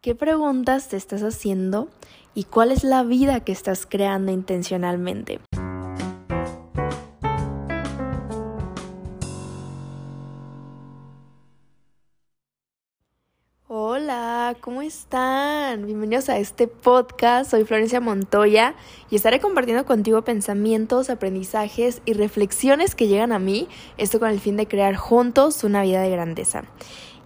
¿Qué preguntas te estás haciendo y cuál es la vida que estás creando intencionalmente? Hola, ¿cómo están? Bienvenidos a este podcast. Soy Florencia Montoya y estaré compartiendo contigo pensamientos, aprendizajes y reflexiones que llegan a mí, esto con el fin de crear juntos una vida de grandeza.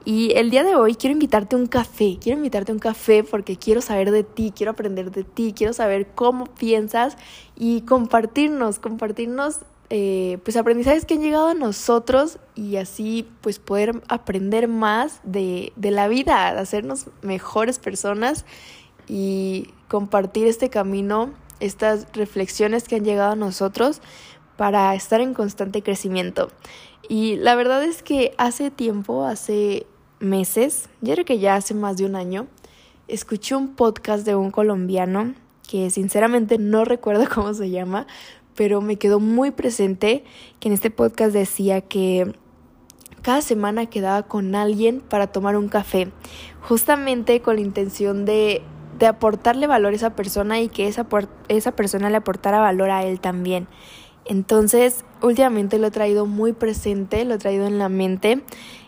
Y el día de hoy quiero invitarte a un café, quiero invitarte a un café porque quiero saber de ti, quiero aprender de ti, quiero saber cómo piensas y compartirnos, compartirnos eh, pues aprendizajes que han llegado a nosotros y así pues poder aprender más de, de la vida, de hacernos mejores personas y compartir este camino, estas reflexiones que han llegado a nosotros para estar en constante crecimiento. Y la verdad es que hace tiempo, hace meses, yo creo que ya hace más de un año, escuché un podcast de un colombiano que sinceramente no recuerdo cómo se llama, pero me quedó muy presente que en este podcast decía que cada semana quedaba con alguien para tomar un café, justamente con la intención de, de aportarle valor a esa persona y que esa, esa persona le aportara valor a él también. Entonces, últimamente lo he traído muy presente, lo he traído en la mente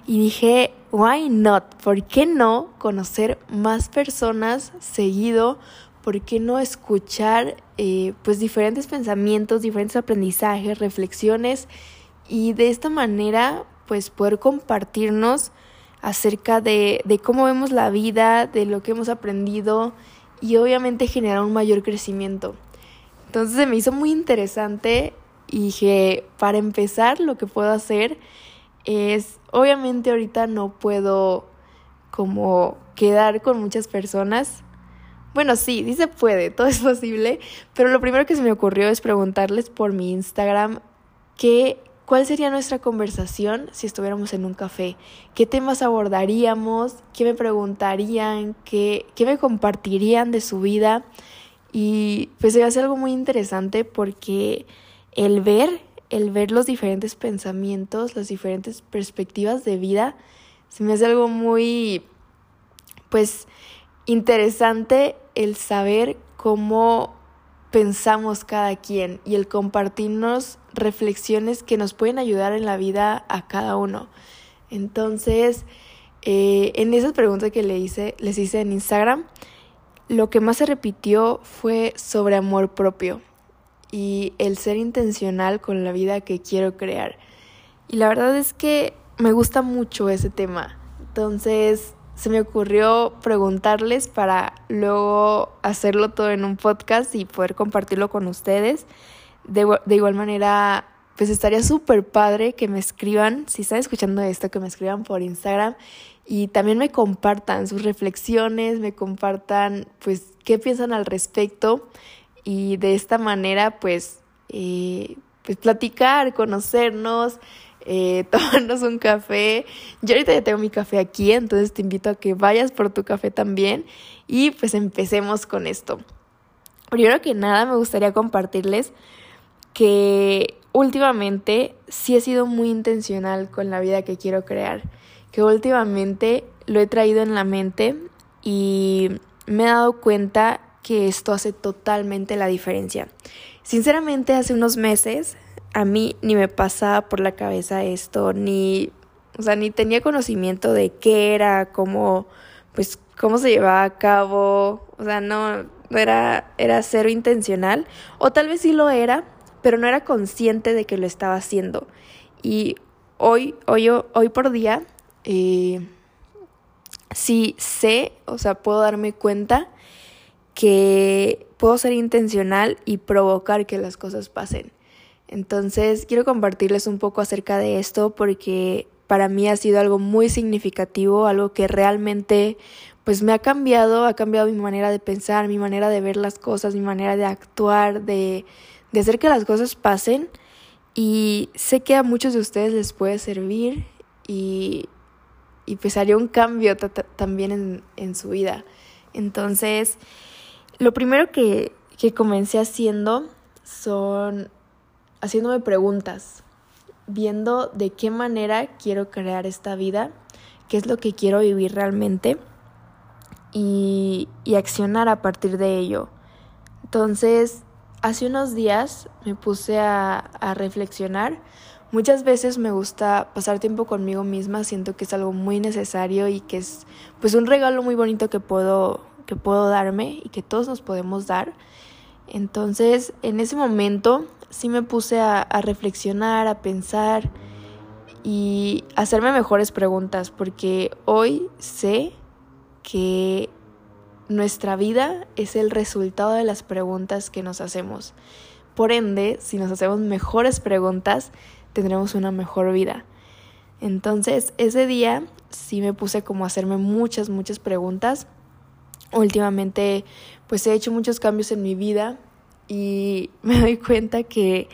y dije, why not? ¿Por qué no conocer más personas seguido? ¿Por qué no escuchar eh, pues diferentes pensamientos, diferentes aprendizajes, reflexiones y de esta manera pues poder compartirnos acerca de, de cómo vemos la vida, de lo que hemos aprendido y obviamente generar un mayor crecimiento. Entonces se me hizo muy interesante y dije, para empezar, lo que puedo hacer es, obviamente ahorita no puedo como quedar con muchas personas. Bueno, sí, se puede, todo es posible, pero lo primero que se me ocurrió es preguntarles por mi Instagram qué, cuál sería nuestra conversación si estuviéramos en un café, qué temas abordaríamos, qué me preguntarían, qué, qué me compartirían de su vida. Y pues se hace algo muy interesante porque el ver, el ver los diferentes pensamientos, las diferentes perspectivas de vida, se me hace algo muy, pues, interesante el saber cómo pensamos cada quien y el compartirnos reflexiones que nos pueden ayudar en la vida a cada uno. Entonces, eh, en esas preguntas que le hice, les hice en Instagram, lo que más se repitió fue sobre amor propio y el ser intencional con la vida que quiero crear. Y la verdad es que me gusta mucho ese tema. Entonces se me ocurrió preguntarles para luego hacerlo todo en un podcast y poder compartirlo con ustedes. De, de igual manera, pues estaría súper padre que me escriban, si están escuchando esto, que me escriban por Instagram y también me compartan sus reflexiones, me compartan pues qué piensan al respecto y de esta manera pues, eh, pues platicar, conocernos, eh, tomarnos un café. Yo ahorita ya tengo mi café aquí, entonces te invito a que vayas por tu café también y pues empecemos con esto. Primero que nada me gustaría compartirles que últimamente sí he sido muy intencional con la vida que quiero crear, que últimamente lo he traído en la mente y me he dado cuenta que esto hace totalmente la diferencia. Sinceramente, hace unos meses a mí ni me pasaba por la cabeza esto, ni, o sea, ni tenía conocimiento de qué era, cómo, pues, cómo se llevaba a cabo, o sea, no, era, era cero intencional, o tal vez sí lo era, pero no era consciente de que lo estaba haciendo. Y hoy, hoy, hoy por día, eh, sí sé, o sea, puedo darme cuenta que puedo ser intencional y provocar que las cosas pasen. Entonces, quiero compartirles un poco acerca de esto porque para mí ha sido algo muy significativo, algo que realmente pues me ha cambiado, ha cambiado mi manera de pensar, mi manera de ver las cosas, mi manera de actuar, de, de hacer que las cosas pasen. Y sé que a muchos de ustedes les puede servir y, y pues haría un cambio también en, en su vida. Entonces, lo primero que, que comencé haciendo son haciéndome preguntas, viendo de qué manera quiero crear esta vida, qué es lo que quiero vivir realmente. y, accionar a partir de ello. Entonces, hace unos días me puse a, a reflexionar. Muchas veces me gusta pasar tiempo conmigo misma, siento que es algo muy necesario y que es pues un regalo muy bonito que puedo que puedo darme y que todos nos podemos dar. Entonces, en ese momento sí me puse a, reflexionar, a pensar y hacerme mejores preguntas, porque hoy sé que nuestra vida es el resultado de las preguntas que nos hacemos. Por ende, si nos hacemos mejores preguntas, tendremos una mejor vida. Entonces, ese día sí me puse como a hacerme muchas, muchas preguntas. Últimamente, pues he hecho muchos cambios en mi vida y me doy cuenta que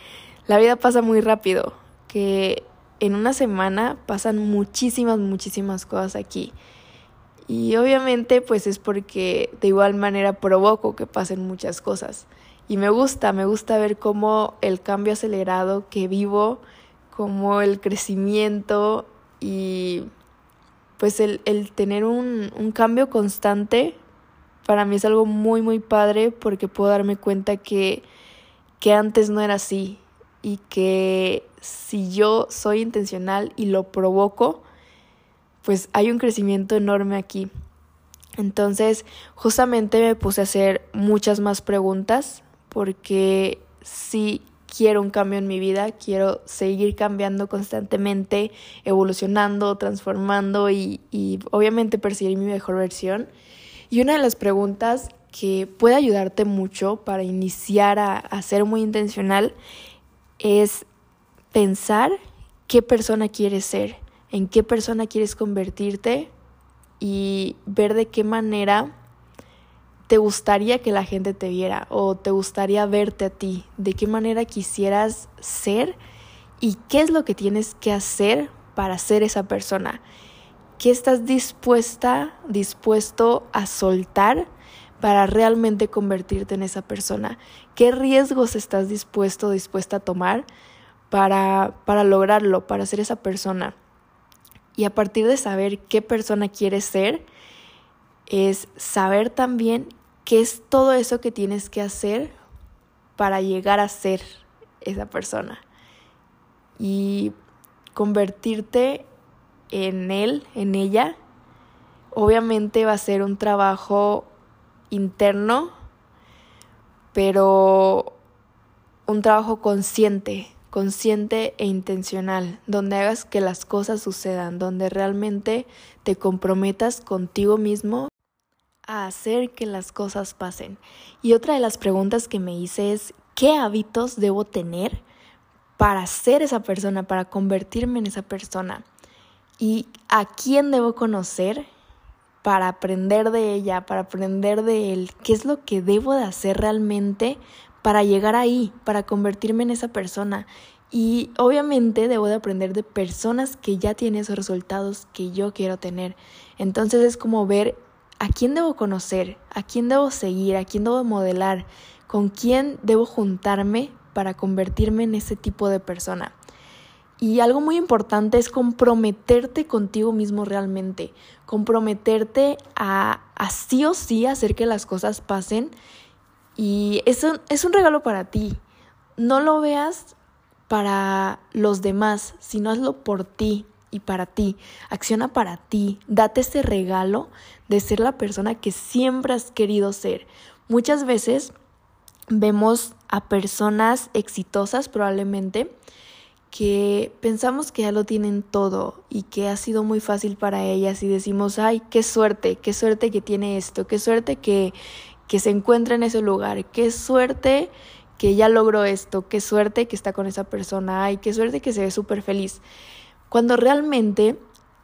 la vida pasa muy rápido, que en una semana pasan muchísimas, muchísimas cosas aquí. Y obviamente pues es porque de igual manera provoco que pasen muchas cosas. Y me gusta, me gusta ver cómo el cambio acelerado que vivo, como el crecimiento y pues el, el tener un, un cambio constante, para mí es algo muy, muy padre porque puedo darme cuenta que, que antes no era así y que si yo soy intencional y lo provoco, pues hay un crecimiento enorme aquí. Entonces, justamente me puse a hacer muchas más preguntas porque si quiero un cambio en mi vida, quiero seguir cambiando constantemente, evolucionando, transformando y, y obviamente perseguir mi mejor versión. Y una de las preguntas que puede ayudarte mucho para iniciar a, ser muy intencional es pensar qué persona quieres ser, en qué persona quieres convertirte y ver de qué manera te gustaría que la gente te viera o te gustaría verte a ti, de qué manera quisieras ser y qué es lo que tienes que hacer para ser esa persona. ¿Qué estás dispuesta, dispuesto a soltar para realmente convertirte en esa persona? ¿Qué riesgos estás dispuesto, dispuesta a tomar para, para lograrlo, para ser esa persona? Y a partir de saber qué persona quieres ser, es saber también qué es todo eso que tienes que hacer para llegar a ser esa persona. Y convertirte en él, en ella, obviamente va a ser un trabajo interno, pero un trabajo consciente, consciente e intencional, donde hagas que las cosas sucedan, donde realmente te comprometas contigo mismo a hacer que las cosas pasen. Y otra de las preguntas que me hice es, ¿qué hábitos debo tener para ser esa persona, para convertirme en esa persona? ¿Y a quién debo conocer para aprender de ella, para aprender de él? ¿Qué es lo que debo de hacer realmente para llegar ahí, para convertirme en esa persona. Y obviamente debo de aprender de personas que ya tienen esos resultados que yo quiero tener. Entonces es como ver a quién debo conocer, a quién debo seguir, a quién debo modelar, con quién debo juntarme para convertirme en ese tipo de persona. Y algo muy importante es comprometerte contigo mismo realmente, comprometerte a, a sí o sí hacer que las cosas pasen y eso es un regalo para ti. No lo veas para los demás, sino hazlo por ti y para ti. Acciona para ti. Date ese regalo de ser la persona que siempre has querido ser. Muchas veces vemos a personas exitosas probablemente que pensamos que ya lo tienen todo y que ha sido muy fácil para ellas y decimos, ay, qué suerte, qué suerte que tiene esto, qué suerte que, que se encuentra en ese lugar. Qué suerte que ya logró esto, qué suerte que está con esa persona, ay, qué suerte que se ve súper feliz. Cuando realmente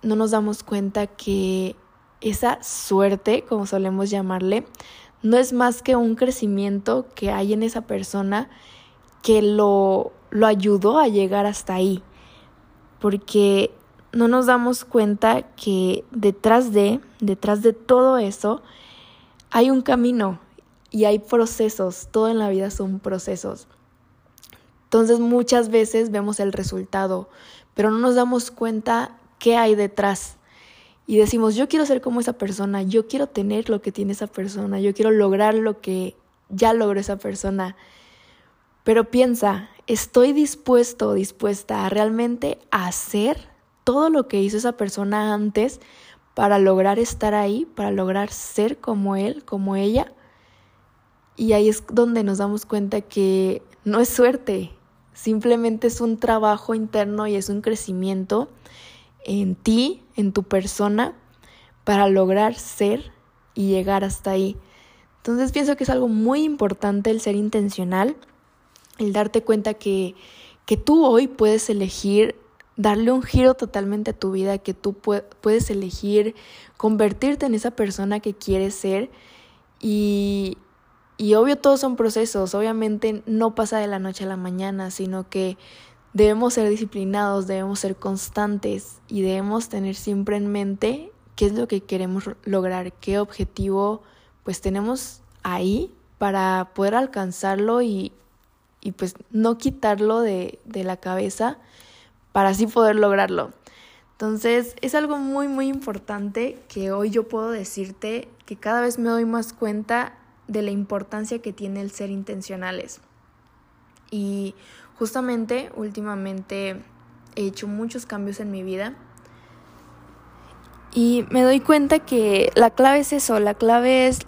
no nos damos cuenta que esa suerte, como solemos llamarle, no es más que un crecimiento que hay en esa persona que lo, lo ayudó a llegar hasta ahí. Porque no nos damos cuenta que detrás de, detrás de todo eso, hay un camino y hay procesos, todo en la vida son procesos. Entonces muchas veces vemos el resultado, pero no nos damos cuenta qué hay detrás. y decimos, yo quiero ser como esa persona, yo quiero tener lo que tiene esa persona, yo quiero lograr lo que ya logró esa persona. Pero piensa, ¿estoy dispuesto o dispuesta a realmente hacer todo lo que hizo esa persona antes para lograr estar ahí, para lograr ser como él, como ella? Y ahí es donde nos damos cuenta que no es suerte, simplemente es un trabajo interno y es un crecimiento en ti, en tu persona, para lograr ser y llegar hasta ahí. Entonces pienso que es algo muy importante el ser intencional, el darte cuenta que, que tú hoy puedes elegir darle un giro totalmente a tu vida, que tú puedes elegir convertirte en esa persona que quieres ser. Y, y obvio todos son procesos, obviamente no pasa de la noche a la mañana, sino que Debemos ser disciplinados, debemos ser constantes y debemos tener siempre en mente qué es lo que queremos lograr, qué objetivo pues tenemos ahí para poder alcanzarlo y, y pues no quitarlo de, de la cabeza para así poder lograrlo. Entonces es algo muy muy importante que hoy yo puedo decirte que cada vez me doy más cuenta de la importancia que tiene el ser intencionales. Y Justamente, últimamente he hecho muchos cambios en mi vida y me doy cuenta que la clave es eso, la clave es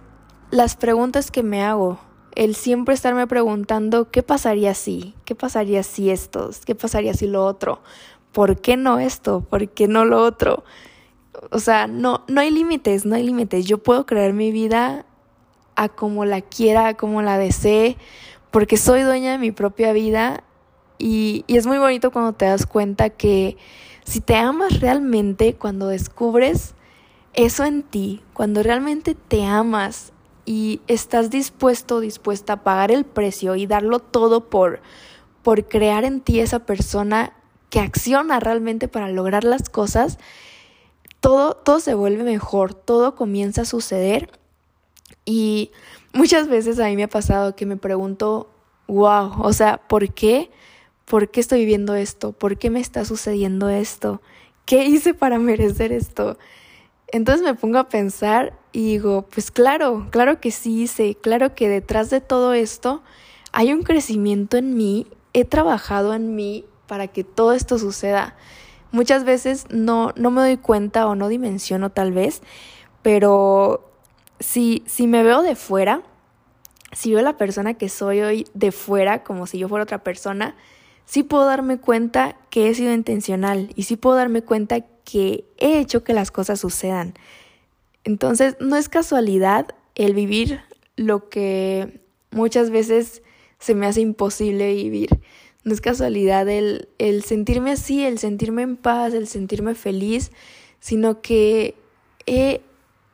las preguntas que me hago. El siempre estarme preguntando qué pasaría si, qué pasaría si esto, qué pasaría si lo otro, por qué no esto, por qué no lo otro. O sea, no, no hay límites, no hay límites. Yo puedo crear mi vida a como la quiera, a como la desee, porque soy dueña de mi propia vida y, es muy bonito cuando te das cuenta que si te amas realmente, cuando descubres eso en ti, cuando realmente te amas y estás dispuesto, dispuesta a pagar el precio y darlo todo por, por crear en ti esa persona que acciona realmente para lograr las cosas, todo, todo se vuelve mejor, todo comienza a suceder. Y muchas veces a mí me ha pasado que me pregunto, wow, o sea, ¿por qué? ¿por qué estoy viviendo esto? ¿Por qué me está sucediendo esto? ¿Qué hice para merecer esto? Entonces me pongo a pensar y digo, pues claro, claro que sí hice, claro que detrás de todo esto hay un crecimiento en mí, he trabajado en mí para que todo esto suceda. Muchas veces no, no me doy cuenta o no dimensiono tal vez, pero si, si me veo de fuera, si veo la persona que soy hoy de fuera, como si yo fuera otra persona, sí puedo darme cuenta que he sido intencional y sí puedo darme cuenta que he hecho que las cosas sucedan. Entonces, no es casualidad el vivir lo que muchas veces se me hace imposible vivir. No es casualidad el, el sentirme así, el sentirme en paz, el sentirme feliz, sino que he,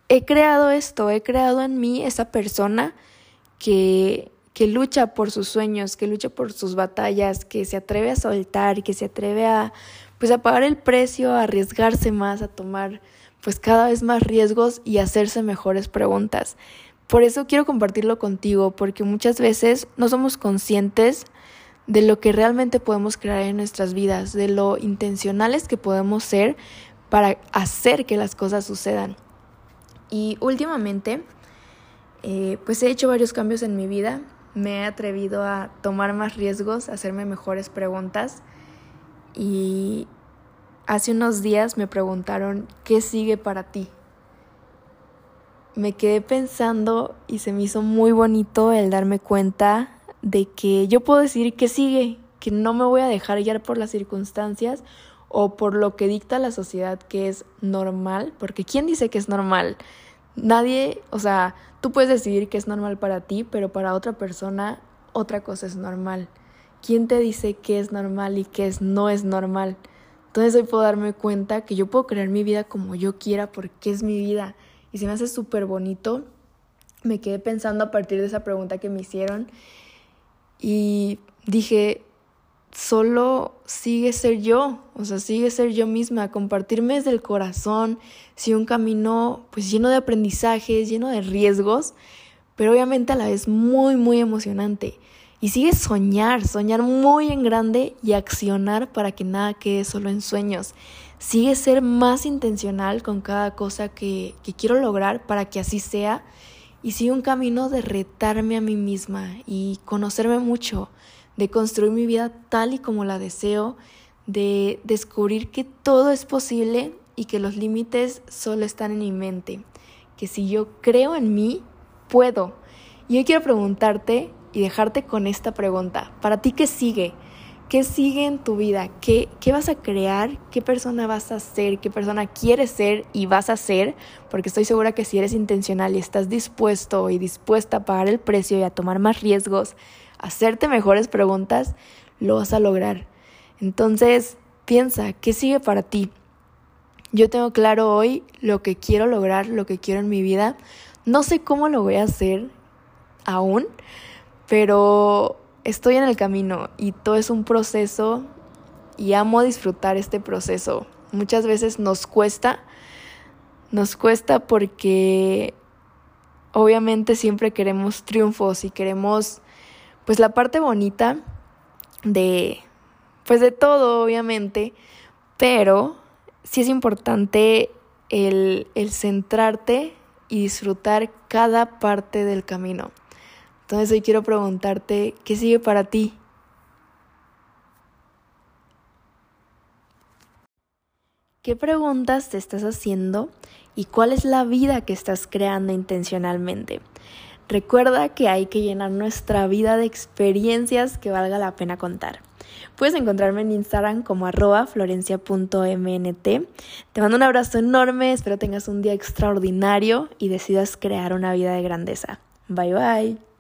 he creado esto, he creado en mí esa persona que que lucha por sus sueños, que lucha por sus batallas, que se atreve a soltar, que se atreve a pues a pagar el precio, a arriesgarse más, a tomar pues cada vez más riesgos y hacerse mejores preguntas. Por eso quiero compartirlo contigo, porque muchas veces no somos conscientes de lo que realmente podemos crear en nuestras vidas, de lo intencionales que podemos ser para hacer que las cosas sucedan. Y últimamente, eh, pues he hecho varios cambios en mi vida me he atrevido a tomar más riesgos, a hacerme mejores preguntas y hace unos días me preguntaron, ¿qué sigue para ti? Me quedé pensando y se me hizo muy bonito el darme cuenta de que yo puedo decir que sigue, que no me voy a dejar guiar por las circunstancias o por lo que dicta la sociedad que es normal, porque ¿quién dice que es normal? Nadie, o sea, tú puedes decidir que es normal para ti, pero para otra persona otra cosa es normal. ¿Quién te dice qué es normal y qué es, no es normal? Entonces hoy puedo darme cuenta que yo puedo crear mi vida como yo quiera porque es mi vida. Y se me hace súper bonito. Me quedé pensando a partir de esa pregunta que me hicieron y dije, solo sigue ser yo, o sea, sigue ser yo misma, compartirme desde el corazón, si un camino pues lleno de aprendizajes, lleno de riesgos, pero obviamente a la vez muy, muy emocionante. Y sigue soñar, soñar muy en grande y accionar para que nada quede solo en sueños. sigue ser más intencional con cada cosa que, que quiero lograr para que así sea y sigue un camino de retarme a mí misma y conocerme mucho, de construir mi vida tal y como la deseo, de descubrir que todo es posible y que los límites solo están en mi mente, que si yo creo en mí, puedo. Y hoy quiero preguntarte y dejarte con esta pregunta, ¿para ti qué sigue? ¿Qué sigue en tu vida? ¿Qué, ¿Qué vas a crear? ¿Qué persona vas a ser? ¿Qué persona quieres ser y vas a ser? Porque estoy segura que si eres intencional y estás dispuesto y dispuesta a pagar el precio y a tomar más riesgos, a hacerte mejores preguntas, lo vas a lograr. Entonces, piensa, ¿qué sigue para ti? Yo tengo claro hoy lo que quiero lograr, lo que quiero en mi vida. No sé cómo lo voy a hacer aún, pero estoy en el camino y todo es un proceso y amo disfrutar este proceso. Muchas veces nos cuesta, nos cuesta porque obviamente siempre queremos triunfos y queremos pues la parte bonita de pues de todo obviamente, pero sí es importante el, el centrarte y disfrutar cada parte del camino. Entonces hoy quiero preguntarte, ¿qué sigue para ti? ¿Qué preguntas te estás haciendo y cuál es la vida que estás creando intencionalmente? Recuerda que hay que llenar nuestra vida de experiencias que valga la pena contar. Puedes encontrarme en Instagram como arroba florencia.mnt. Te mando un abrazo enorme, espero tengas un día extraordinario y decidas crear una vida de grandeza. Bye bye.